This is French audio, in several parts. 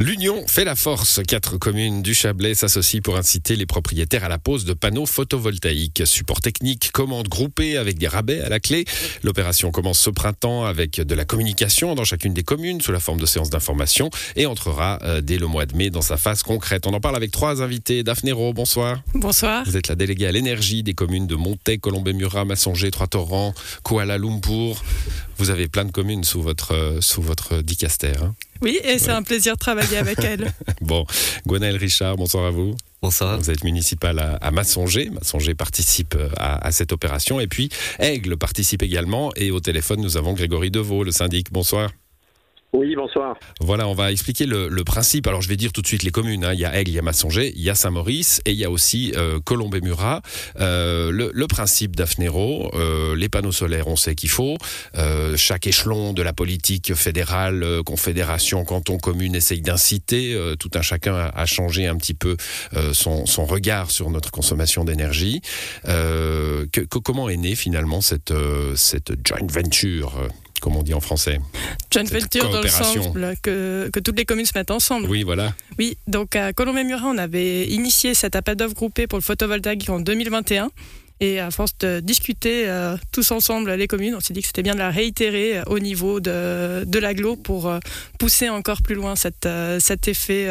L'Union fait la force. Quatre communes du Chablais s'associent pour inciter les propriétaires à la pose de panneaux photovoltaïques. Support technique, commande groupée avec des rabais à la clé. L'opération commence ce printemps avec de la communication dans chacune des communes sous la forme de séances d'information et entrera euh, dès le mois de mai dans sa phase concrète. On en parle avec trois invités. Daphné Rowe, bonsoir. Bonsoir. Vous êtes la déléguée à l'énergie des communes de Montaix, Colombey-Murat, Massonger, Trois-Torrents, Kuala Lumpur. Vous avez plein de communes sous votre, euh, sous votre dicaster. Hein oui, et c'est un plaisir de travailler avec elle. bon, Gwenaël Richard, bonsoir à vous. Bonsoir. Vous êtes municipal à, à Massonger. Massonger participe euh, à, à, cette opération. Et puis, Aigle participe également. Et au téléphone, nous avons Grégory Deveau, le syndic. Bonsoir. Oui, bonsoir. Voilà, on va expliquer le, le, principe. Alors, je vais dire tout de suite les communes. Hein. Il y a Aigle, il y a Massonger, il y a Saint-Maurice et il y a aussi euh, Colombey-Murat. Euh, le, le, principe d'Afnero, euh, les panneaux solaires, on sait qu'il faut. Euh, chaque échelon de la politique fédérale, euh, confédération, canton, commune essaye d'inciter euh, tout un chacun à, à, changer un petit peu son, son, regard sur notre consommation d'énergie. Que, que, comment est née finalement cette, cette joint venture comme on dit en français. Joint venture dans le sens que, que, toutes les communes se mettent ensemble. Oui, voilà. Oui, donc à Colombey-Murat, on avait initié cet appel d'offres groupé pour le photovoltaïque en 2021. Et à force de discuter euh, tous ensemble les communes, on s'est dit que c'était bien de la réitérer au niveau de, de l'aglo pour euh, pousser encore plus loin cette, euh, cet effet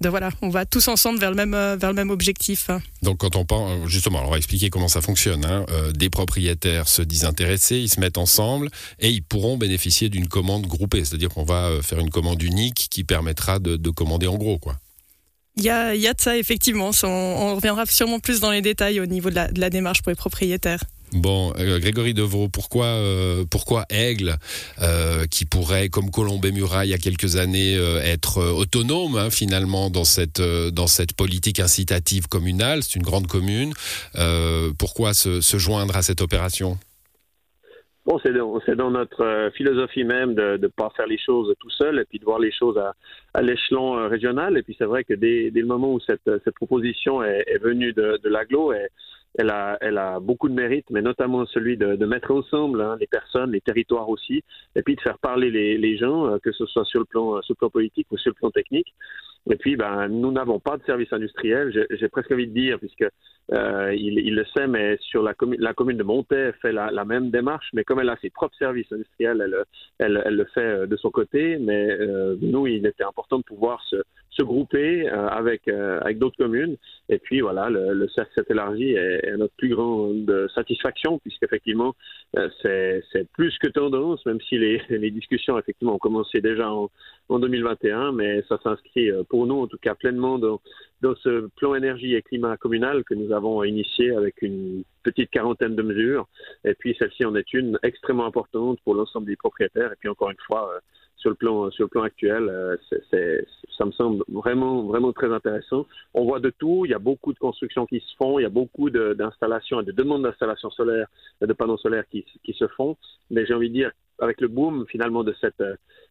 de voilà, on va tous ensemble vers le même, euh, vers le même objectif. Donc quand on parle, justement, on va expliquer comment ça fonctionne. Hein. Euh, des propriétaires se disent intéressés, ils se mettent ensemble et ils pourront bénéficier d'une commande groupée. C'est-à-dire qu'on va euh, faire une commande unique qui permettra de, de commander en gros. quoi. Il y a, il y a de ça, effectivement. On, on, reviendra sûrement plus dans les détails au niveau de la, de la démarche pour les propriétaires. Bon, euh, Grégory Devaux, pourquoi, euh, pourquoi Aigle, euh, qui pourrait, comme Colombey-Murat il y a quelques années, être autonome hein, finalement dans cette, dans cette politique incitative communale, c'est une grande commune, pourquoi se, joindre à cette opération? Bon, c'est dans, notre philosophie même de ne pas faire les choses tout seul et puis de voir les choses à, l'échelon régional. Et puis c'est vrai que dès, le moment où cette, proposition est, venue de l'aglo, elle a, elle a beaucoup de mérite, mais notamment celui de, de mettre ensemble hein, les personnes, les territoires aussi, et puis de faire parler les, les gens, euh, que ce soit sur le plan, sur le plan politique ou sur le plan technique. Et puis, ben, nous n'avons pas de service industriel, j'ai presque envie de dire, puisque euh, il, il, le sait, mais sur la, commu la commune de Montaix fait la, la, même démarche, mais comme elle a ses propres services industriels, elle, elle, elle le fait de son côté. Mais euh, nous, il était important de pouvoir se, se grouper euh, avec, euh, avec d'autres communes. Et puis voilà, le, le cercle s'est élargi et, et notre plus grande satisfaction, puisqu'effectivement, euh, c'est plus que tendance, même si les, les discussions effectivement ont commencé déjà en, en 2021, mais ça s'inscrit pour nous en tout cas pleinement dans, dans ce plan énergie et climat communal que nous avons initié avec une petite quarantaine de mesures. Et puis celle-ci en est une extrêmement importante pour l'ensemble des propriétaires. Et puis encore une fois, euh, sur le plan sur le plan actuel, euh, c est, c est, ça me semble vraiment vraiment très intéressant. On voit de tout. Il y a beaucoup de constructions qui se font. Il y a beaucoup d'installations et de demandes d'installations solaires, de panneaux solaires qui, se font. Mais j'ai envie de dire avec le boom finalement de cette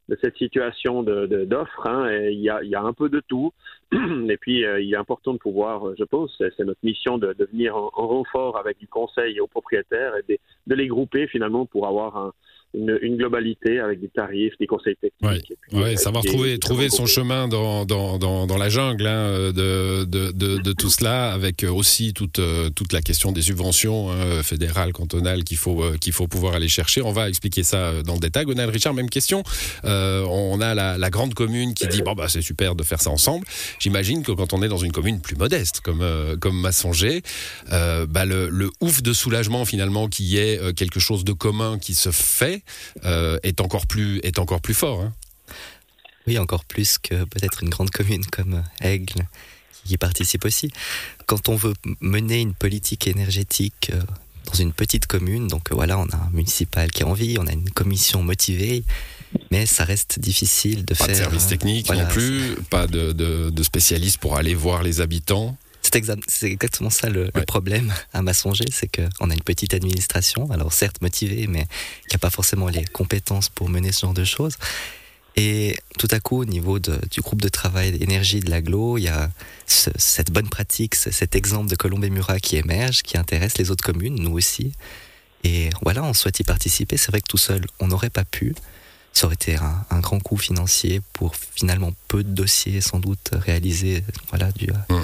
de cette situation de d'offre, hein, il y a un peu de tout. Et puis euh, il est important de pouvoir, je pense, c'est notre mission de, de venir en, en, renfort avec du conseil aux propriétaires et de les grouper finalement pour avoir un une, une, globalité avec des tarifs, des conseils techniques. Ouais, puis, ouais savoir trouver, trouver son chemin dans, dans, dans, dans la jungle hein, de, de, de, de, tout cela, avec aussi toute, toute la question des subventions hein, fédérales, cantonales qu'il faut, qu'il faut pouvoir aller chercher. On va expliquer ça dans le détail. Gonal Richard, même question. Euh, on a la, la, grande commune qui dit bon, bah, c'est super de faire ça ensemble. J'imagine que quand on est dans une commune plus modeste, comme, euh, comme Massonger, euh, bah, le, le ouf de soulagement finalement qui est quelque chose de commun qui se fait, euh, est encore plus est encore plus fort. Hein. Oui, encore plus que peut-être une grande commune comme Aigle qui participe aussi. Quand on veut mener une politique énergétique euh, dans une petite commune, donc euh, voilà, on a un municipal qui a envie, on a une commission motivée, mais ça reste difficile de pas faire. Pas de service technique voilà, non plus, pas de, de, de spécialistes pour aller voir les habitants. C'est exactement ça le, ouais. le, problème à Massonger, c'est qu'on a une petite administration, alors certes motivée, mais qui n'a pas forcément les compétences pour mener ce genre de choses. Et tout à coup, au niveau de, du groupe de travail d'énergie de l'aglo, il y a ce, cette bonne pratique, cet exemple de Colombey-Murat qui émerge, qui intéresse les autres communes, nous aussi. Et voilà, on souhaite y participer. C'est vrai que tout seul, on n'aurait pas pu. ça aurait été un, grand coût financier pour finalement peu de dossiers sans doute réalisés. Voilà, du, mmh.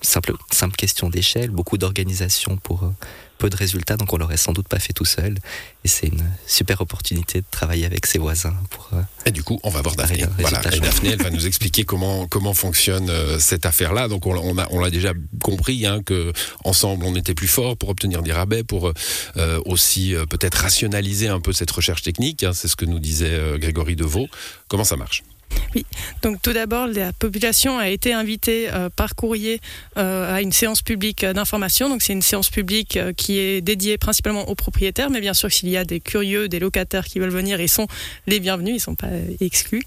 Simple, simple question d'échelle, beaucoup d'organisation pour peu de résultats, donc on l'aurait sans doute pas fait tout seul. Et c'est une super opportunité de travailler avec ses voisins pour. Euh, et du coup, on va voir Daphné. Voilà, et Daphné, elle va nous expliquer comment comment fonctionne euh, cette affaire-là. Donc on, on a on l'a déjà compris hein, que ensemble on était plus fort pour obtenir des rabais, pour euh, aussi peut-être rationaliser un peu cette recherche technique. Hein, c'est ce que nous disait Grégory Deveau. Comment ça marche? Oui, donc tout d'abord, la population a été invitée euh, par courrier euh, à une séance publique d'information. Donc c'est une séance publique euh, qui est dédiée principalement aux propriétaires, mais bien sûr s'il y a des curieux, des locataires qui veulent venir, ils sont les bienvenus, ils ne sont pas exclus.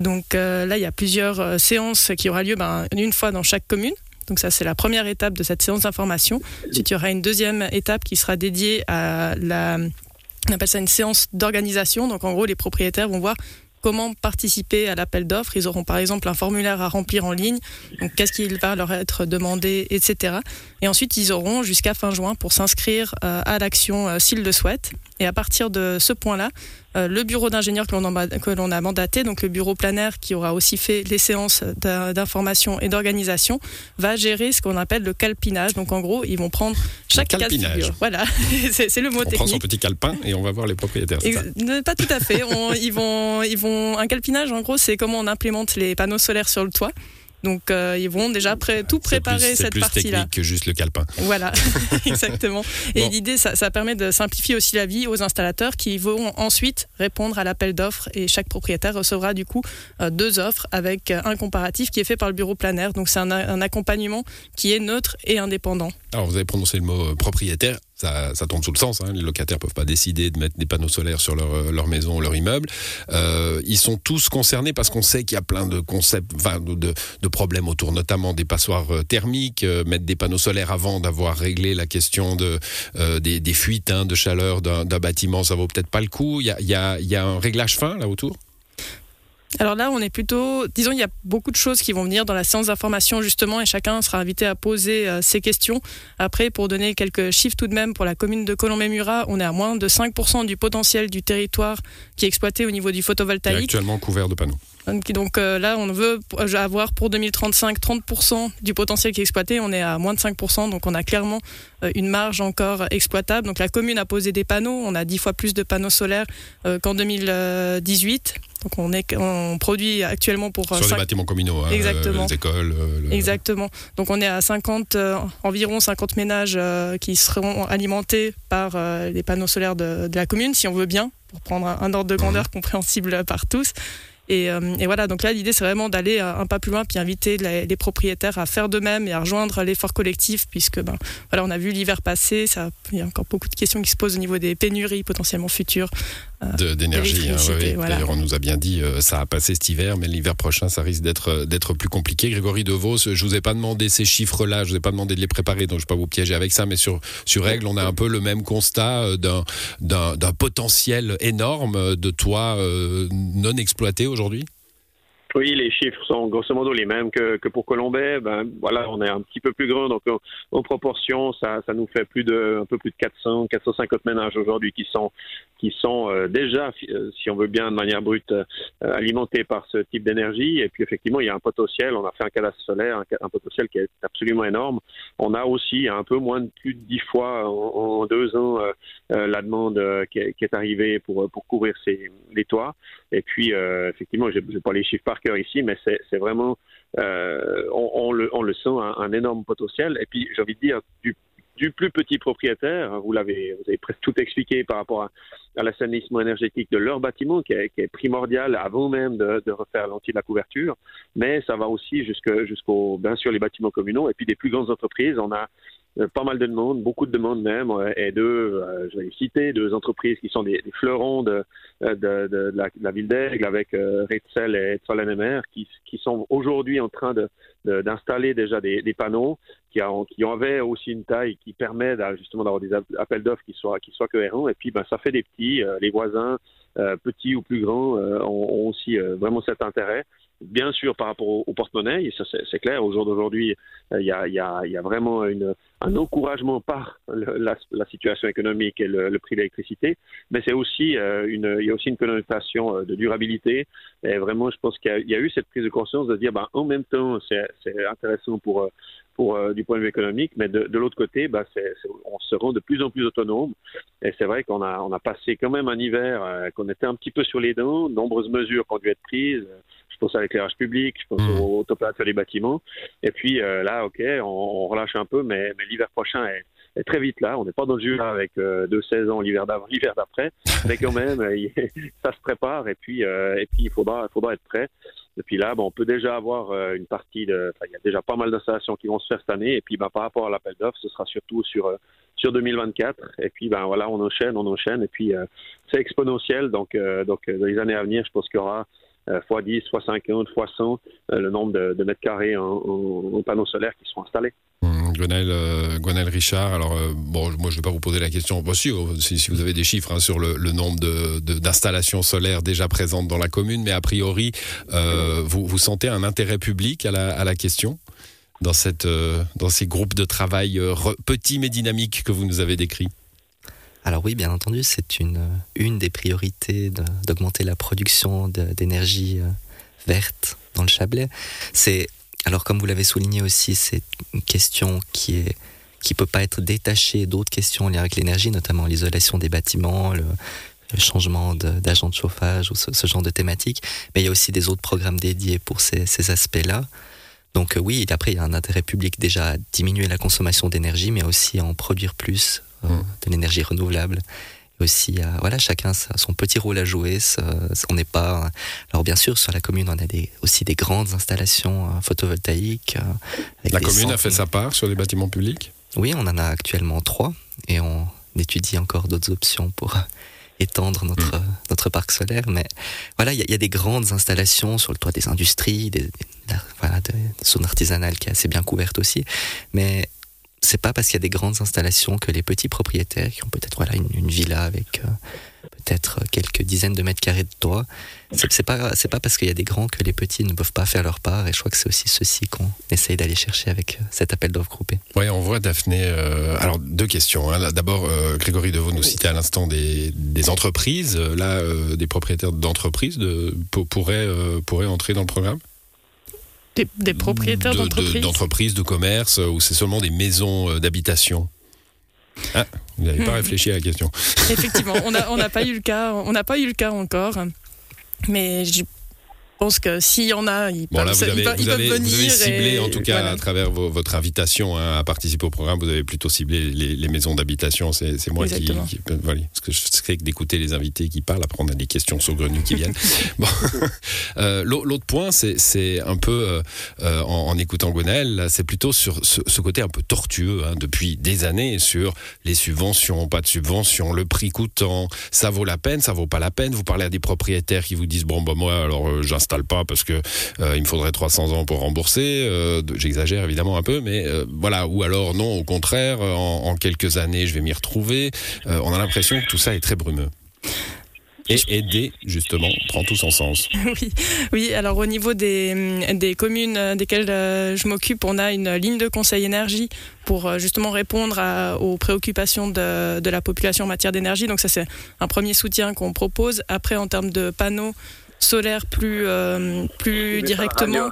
Donc là, il y a plusieurs séances qui aura lieu ben, une fois dans chaque commune. Donc ça, c'est la première étape de cette séance d'information. Ensuite, il y aura une deuxième étape qui sera dédiée à la on appelle ça une séance d'organisation. Donc en gros, les propriétaires vont voir comment participer à l'appel d'offres. Ils auront par exemple un formulaire à remplir en ligne, donc qu'est-ce qu'il va leur être demandé, etc. Et ensuite, ils auront jusqu'à fin juin pour s'inscrire euh, à l'action euh, s'ils le souhaitent. Et à partir de ce point-là, le bureau d'ingénieurs que l'on a mandaté, donc le bureau planaire qui aura aussi fait les séances d'information et d'organisation, va gérer ce qu'on appelle le calpinage. Donc en gros, ils vont prendre chaque cas de figure. Voilà, c'est le mot on technique. On prend son petit calepin et on va voir les propriétaires. pas tout à fait. ils vont, ils vont un calpinage. En gros, c'est comment on implémente les panneaux solaires sur le toit. Donc euh, ils vont déjà tout préparer cette partie-là. C'est plus technique que juste le calepin. Voilà, exactement. Et l'idée, ça, ça, permet de simplifier aussi la vie aux installateurs qui vont ensuite répondre à l'appel d'offres et chaque propriétaire recevra du coup euh, deux offres avec un comparatif qui est fait par le bureau planaire. Donc c'est un, un accompagnement qui est neutre et indépendant. Alors vous avez prononcé le mot euh, propriétaire ça, tombe sous le sens. Hein. Les locataires peuvent pas décider de mettre des panneaux solaires sur leur, euh, maison, leur immeuble. Euh, ils sont tous concernés parce qu'on sait qu'il y a plein de concepts, de, problèmes autour, notamment des passoires euh, thermiques, mettre des panneaux solaires avant d'avoir réglé la question de, des, fuites hein, de chaleur d'un bâtiment, ça vaut peut-être pas le coup. Il y, a, y a un réglage fin là autour? Alors là, on est plutôt, disons, il y a beaucoup de choses qui vont venir dans la séance d'information justement, et chacun sera invité à poser euh, ses questions. Après, pour donner quelques chiffres tout de même, pour la commune de Colombey-Murat, on est à moins de 5% du potentiel du territoire qui est exploité au niveau du photovoltaïque. actuellement couvert de panneaux. Donc euh, là, on veut avoir pour 2035 30% du potentiel qui est exploité. On est à moins de 5%, donc on a clairement euh, une marge encore exploitable. Donc la commune a posé des panneaux. On a 10 fois plus de panneaux solaires qu'en 2018. Donc on, est, on produit actuellement pour... Sur les bâtiments communaux, hein, Exactement. les écoles. Exactement. Donc on est à 50, euh, environ 50 ménages euh, qui seront alimentés par euh, les panneaux solaires de, la commune, si on veut bien, pour prendre un, ordre de grandeur mmh. compréhensible par tous. Et, et, voilà, donc là, l'idée, c'est vraiment d'aller un pas plus loin, puis inviter les, propriétaires à faire de même et à rejoindre l'effort collectif, puisque ben, voilà, on a vu l'hiver passé, il y a encore beaucoup de questions qui se posent au niveau des pénuries potentiellement futures d'énergie. Hein, D'ailleurs, on nous a bien dit euh, ça a passé cet hiver, mais l'hiver prochain, ça risque d'être euh, d'être plus compliqué. Grégory Devos, je vous ai pas demandé ces chiffres-là, je vous ai pas demandé de les préparer, donc je vais pas vous piéger avec ça, mais sur sur règle, on a un peu le même constat euh, d'un d'un potentiel énorme de toits non exploités aujourd'hui. Oui, les chiffres sont grosso modo les mêmes que, que pour Colombais. Ben, voilà, on est un petit peu plus grand, donc en, proportion, ça, ça nous fait plus de, un peu plus de 400, 450 ménages aujourd'hui qui sont, qui sont euh, déjà, euh, si on veut bien, de manière brute, euh, alimentés par ce type d'énergie. Et puis effectivement, il y a un potentiel. On a fait un cadastre solaire, un, potentiel qui est absolument énorme. On a aussi un peu moins de plus de 10 fois en, deux ans la demande qui est, qui, est, arrivée pour, pour couvrir ces, les toits. Et puis effectivement, je n'ai pas les chiffres par ici, mais c'est vraiment, euh, on, le, sent un, énorme potentiel. Et puis, j'ai envie de dire, du, plus petit propriétaire, vous l'avez, avez presque tout expliqué par rapport à, l'assainissement énergétique de leur bâtiment, qui est, qui est primordial avant même de, refaire l'anti de la couverture, mais ça va aussi jusqu'au, bien sûr, les bâtiments communaux, et puis des plus grandes entreprises. On a pas mal de demandes, beaucoup de demandes même, et deux, euh, je vais citer, deux entreprises qui sont des, fleurons de, de, la, ville d'Aigle avec euh, Retzel et Zollanemer, qui, qui sont aujourd'hui en train d'installer déjà des, panneaux qui, a, qui avaient aussi une taille qui permet justement d'avoir des appels d'offres qui soient, qui soient cohérents. Et puis, ben, ça fait des petits. les voisins, petits ou plus grands, ont, aussi vraiment cet intérêt bien sûr par rapport au, porte-monnaie, c'est clair, au jour d'aujourd'hui, il y a, vraiment un encouragement par la, situation économique et le, prix de l'électricité, mais c'est aussi une, il y a aussi une connotation de durabilité, et vraiment je pense qu'il y, a eu cette prise de conscience de dire, ben, en même temps, c'est intéressant pour euh, du point de vue économique, mais de, l'autre côté, bah, on se rend de plus en plus autonome. Et c'est vrai qu'on a, passé quand même un hiver euh, qu'on était un petit peu sur les dents, nombreuses mesures ont dû être prises. Je pense à l'éclairage public, je pense mmh. au, les bâtiments. Et puis euh, là, ok, on, on, relâche un peu, mais, mais l'hiver prochain est, très vite là. On n'est pas dans le jus avec deux saisons, l'hiver d'avant, l'hiver d'après, mais quand même, ça se prépare. Et puis, et puis il faudra, il faudra être prêt. Depuis là, bon, on peut déjà avoir euh, une partie de. il y a déjà pas mal d'installations qui vont se faire cette année. Et puis, ben, par rapport à l'appel d'offres, ce sera surtout sur euh, sur 2024. Et puis, ben voilà, on enchaîne, on enchaîne. Et puis, euh, c'est exponentiel. Donc, donc, dans les années à venir, je pense qu'il y aura fois 10, fois 50, fois 100 le nombre de, mètres carrés en, panneaux solaires qui seront installés. Gwenel, euh, Richard, alors euh, bon, moi je ne vais pas vous poser la question, bon, si, si, vous avez des chiffres hein, sur le, nombre d'installations de, solaires déjà présentes dans la commune, mais a priori, euh, vous, sentez un intérêt public à la, question dans, cette, dans ces groupes de travail petits mais dynamiques que vous nous avez décrits? Alors oui, bien entendu, c'est une, une des priorités d'augmenter la production d'énergie verte dans le Chablais. C'est alors comme vous l'avez souligné aussi, c'est une question qui est qui peut pas être détachée d'autres questions liées avec l'énergie, notamment l'isolation des bâtiments, le, changement d'agent de, chauffage ou ce, genre de thématiques. Mais il y a aussi des autres programmes dédiés pour ces, ces aspects-là. Donc euh, oui, après il y a un intérêt public déjà à diminuer la consommation d'énergie, mais aussi à en produire plus euh. De l'énergie renouvelable aussi euh, voilà chacun son petit rôle à jouer on n'est pas alors bien sûr sur la commune on a des, aussi des grandes installations euh, photovoltaïques euh, la commune a fait sa part sur les bâtiments publics? Oui on en a actuellement trois et on étudie encore d'autres options pour étendre notre, hmm. notre parc solaire. Mais voilà, il y, y, a des grandes installations sur le toit des industries, des, des, voilà, de zone artisanale qui est assez bien couverte aussi. Mais c'est pas parce qu'il y a des grandes installations que les petits propriétaires qui ont peut-être voilà une, villa avec euh, peut-être quelques dizaines de mètres carrés de toit, c'est pas c'est pas parce qu'il y a des grands que les petits ne peuvent pas faire leur part. Et je crois que c'est aussi ceci qu'on essaye d'aller chercher avec euh, cet appel d'offres groupé. Oui, on voit Daphné. Euh, alors deux questions. Hein. D'abord, Grégory Deveau nous citait à l'instant des, des, entreprises. Là, des propriétaires d'entreprises de, pourraient pourraient entrer dans le programme? Des, propriétaires d'entreprises D'entreprises, de, commerce, ou c'est seulement des maisons euh, d'habitation ah, vous n'avez pas hmm. réfléchi à la question. Effectivement, on n'a pas eu le cas, on n'a pas eu le cas encore, mais pense que s'il y en a, ils bon, peuvent, vous avez, ils vous avez, venir. Vous avez ciblé, en tout cas, à travers votre invitation hein, à participer au programme, vous avez plutôt ciblé les, maisons d'habitation. C'est moi qui, qui, voilà, parce que je sais que d'écouter les invités qui parlent, après on a des questions saugrenues qui viennent. bon. euh, L'autre point, c'est un peu, euh, euh, en, en, écoutant Gonel, c'est plutôt sur ce, ce, côté un peu tortueux hein, depuis des années sur les subventions, pas de subventions, le prix coûtant, ça vaut la peine, ça vaut pas la peine. Vous parlez à des propriétaires qui vous disent bon bah moi alors euh, j'installe pas parce que euh, il me faudrait 300 ans pour rembourser. Euh, J'exagère évidemment un peu, mais euh, voilà. Ou alors non, au contraire, en, quelques années, je vais m'y retrouver. on a l'impression que tout ça est très brumeux et aider justement prend tout son sens. Oui, oui. Alors au niveau des, des communes desquelles je m'occupe, on a une ligne de conseil énergie pour justement répondre aux préoccupations de, la population en matière d'énergie. Donc ça c'est un premier soutien qu'on propose. Après en termes de panneaux solaire plus, euh, plus directement.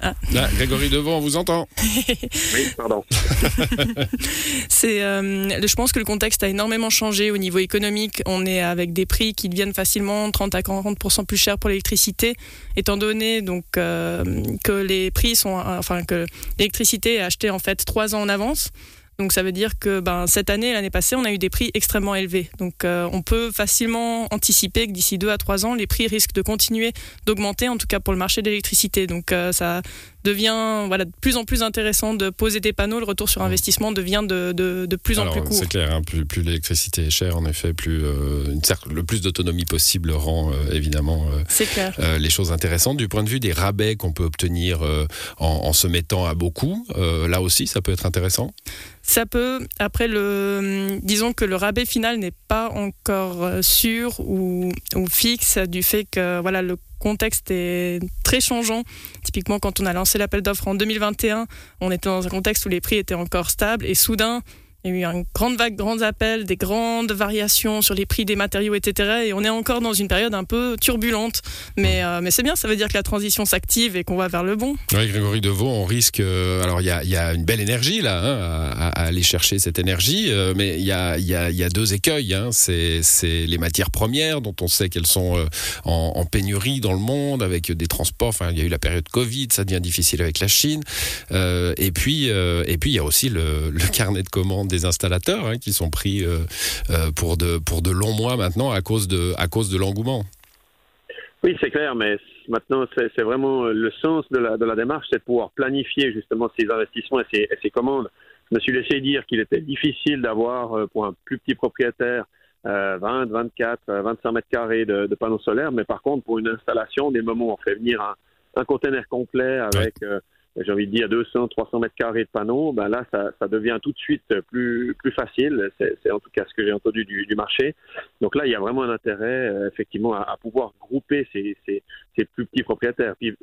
Ah. Grégory Devant, on vous entend. oui, pardon. c'est, euh, je pense que le contexte a énormément changé au niveau économique. On est avec des prix qui deviennent facilement 30 à 40 plus chers pour l'électricité, étant donné donc euh, que les prix sont, enfin que l'électricité est achetée en fait trois ans en avance. Donc ça veut dire que ben, cette année, l'année passée, on a eu des prix extrêmement élevés. Donc euh, on peut facilement anticiper que d'ici deux à trois ans, les prix risquent de continuer d'augmenter, en tout cas pour le marché de l'électricité. Donc euh, ça devient voilà, de plus en plus intéressant de poser des panneaux. Le retour sur investissement devient de, de, de plus en plus court. C'est clair, hein, plus, plus l'électricité est chère, en effet, plus euh, une, le plus d'autonomie possible rend évidemment euh, les choses intéressantes. Du point de vue des rabais qu'on peut obtenir en, en, se mettant à beaucoup, là aussi, ça peut être intéressant? Ça peut, après le, disons que le rabais final n'est pas encore sûr ou, ou, fixe du fait que voilà le contexte est très changeant. Typiquement, quand on a lancé l'appel d'offres en 2021, on était dans un contexte où les prix étaient encore stables et soudain, il y a eu une grande vague, grands appels, des grandes variations sur les prix des matériaux, etc. Et on est encore dans une période un peu turbulente. Mais, euh, mais c'est bien, ça veut dire que la transition s'active et qu'on va vers le bon. Oui, Grégory Deveau, on risque. Euh, alors, il y a, y a, une belle énergie là, hein, à, à, aller chercher cette énergie. Euh, mais il y a, y, a, y a, deux écueils. Hein. C'est les matières premières, dont on sait qu'elles sont en, en, pénurie dans le monde, avec des transports. Enfin, il y a eu la période Covid, ça devient difficile avec la Chine. et puis, et puis, il y a aussi le, le carnet de commandes des installateurs hein, qui sont pris euh, euh, pour, de, pour de longs mois maintenant à cause de, à cause de l'engouement. Oui, c'est clair, mais maintenant, c'est vraiment le sens de la, de la démarche, c'est de pouvoir planifier justement ces investissements et ces, ces commandes. Je me suis laissé dire qu'il était difficile d'avoir euh, pour un plus petit propriétaire 20, 24, 25 mètres carrés de, de, panneaux solaires, mais par contre, pour une installation, des moments où on fait venir un, un container complet avec j'ai envie de dire 200, 300 mètres carrés de panneaux, ben là, ça, ça devient tout de suite plus, plus facile. C'est en tout cas ce que j'ai entendu du, du, marché. Donc là, il y a vraiment un intérêt, euh, effectivement, à, à, pouvoir grouper ces, ces, ces, plus petits propriétaires. Puis,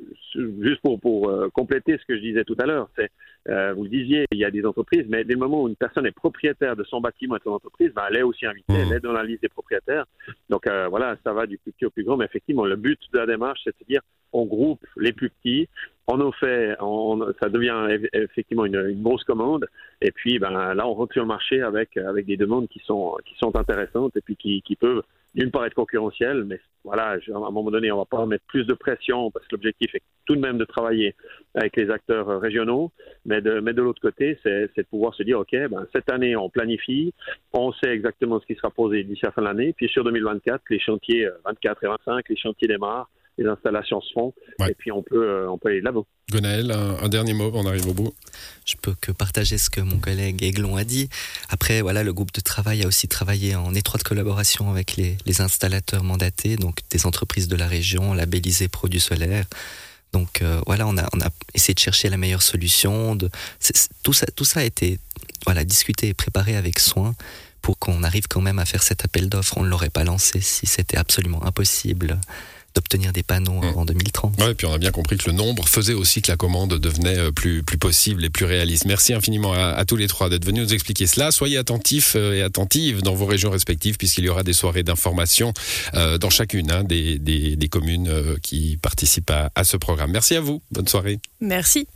juste pour, pour euh, compléter ce que je disais tout à l'heure, c'est, euh, vous le disiez, il y a des entreprises, mais dès le moment où une personne est propriétaire de son bâtiment et de son entreprise, ben, elle est aussi invitée, mmh. elle est dans la liste des propriétaires. Donc euh, voilà, ça va du plus petit au plus grand. Mais effectivement, le but de la démarche, c'est de dire, on groupe les plus petits, en ont fait, on, ça devient effectivement une, une, grosse commande. Et puis, ben, là, on rentre sur le marché avec, avec des demandes qui sont, qui sont intéressantes et puis qui, qui peuvent, d'une part, être concurrentielles, mais voilà, à un moment donné, on va pas mettre plus de pression parce que l'objectif est tout de même de travailler avec les acteurs régionaux. Mais de, mais de l'autre côté, c'est de pouvoir se dire, OK, ben, cette année, on planifie, on sait exactement ce qui sera posé d'ici la fin de l'année. Puis sur 2024, les chantiers 24 et 25, les chantiers démarrent les installations se font ouais. et puis on peut, euh, on peut aller là-bas. Gonaël, un, un, dernier mot, on arrive au bout. Je peux que partager ce que mon collègue Aiglon a dit. Après, voilà, le groupe de travail a aussi travaillé en étroite collaboration avec les, les installateurs mandatés, donc des entreprises de la région, labellisées produits solaires. Donc euh, voilà, on a, on a essayé de chercher la meilleure solution. De, c est, c est, tout, ça, tout ça a été voilà, discuté et préparé avec soin pour qu'on arrive quand même à faire cet appel d'offres. On ne l'aurait pas lancé si c'était absolument impossible d'obtenir des panneaux mmh. en 2030. Ouais, et puis on a bien compris que le nombre faisait aussi que la commande devenait plus, plus possible et plus réaliste. Merci infiniment à, à tous les trois d'être venus nous expliquer cela. Soyez attentifs et attentives dans vos régions respectives puisqu'il y aura des soirées d'information euh, dans chacune hein, des, des, des, communes euh, qui participent à, à ce programme. Merci à vous. Bonne soirée. Merci.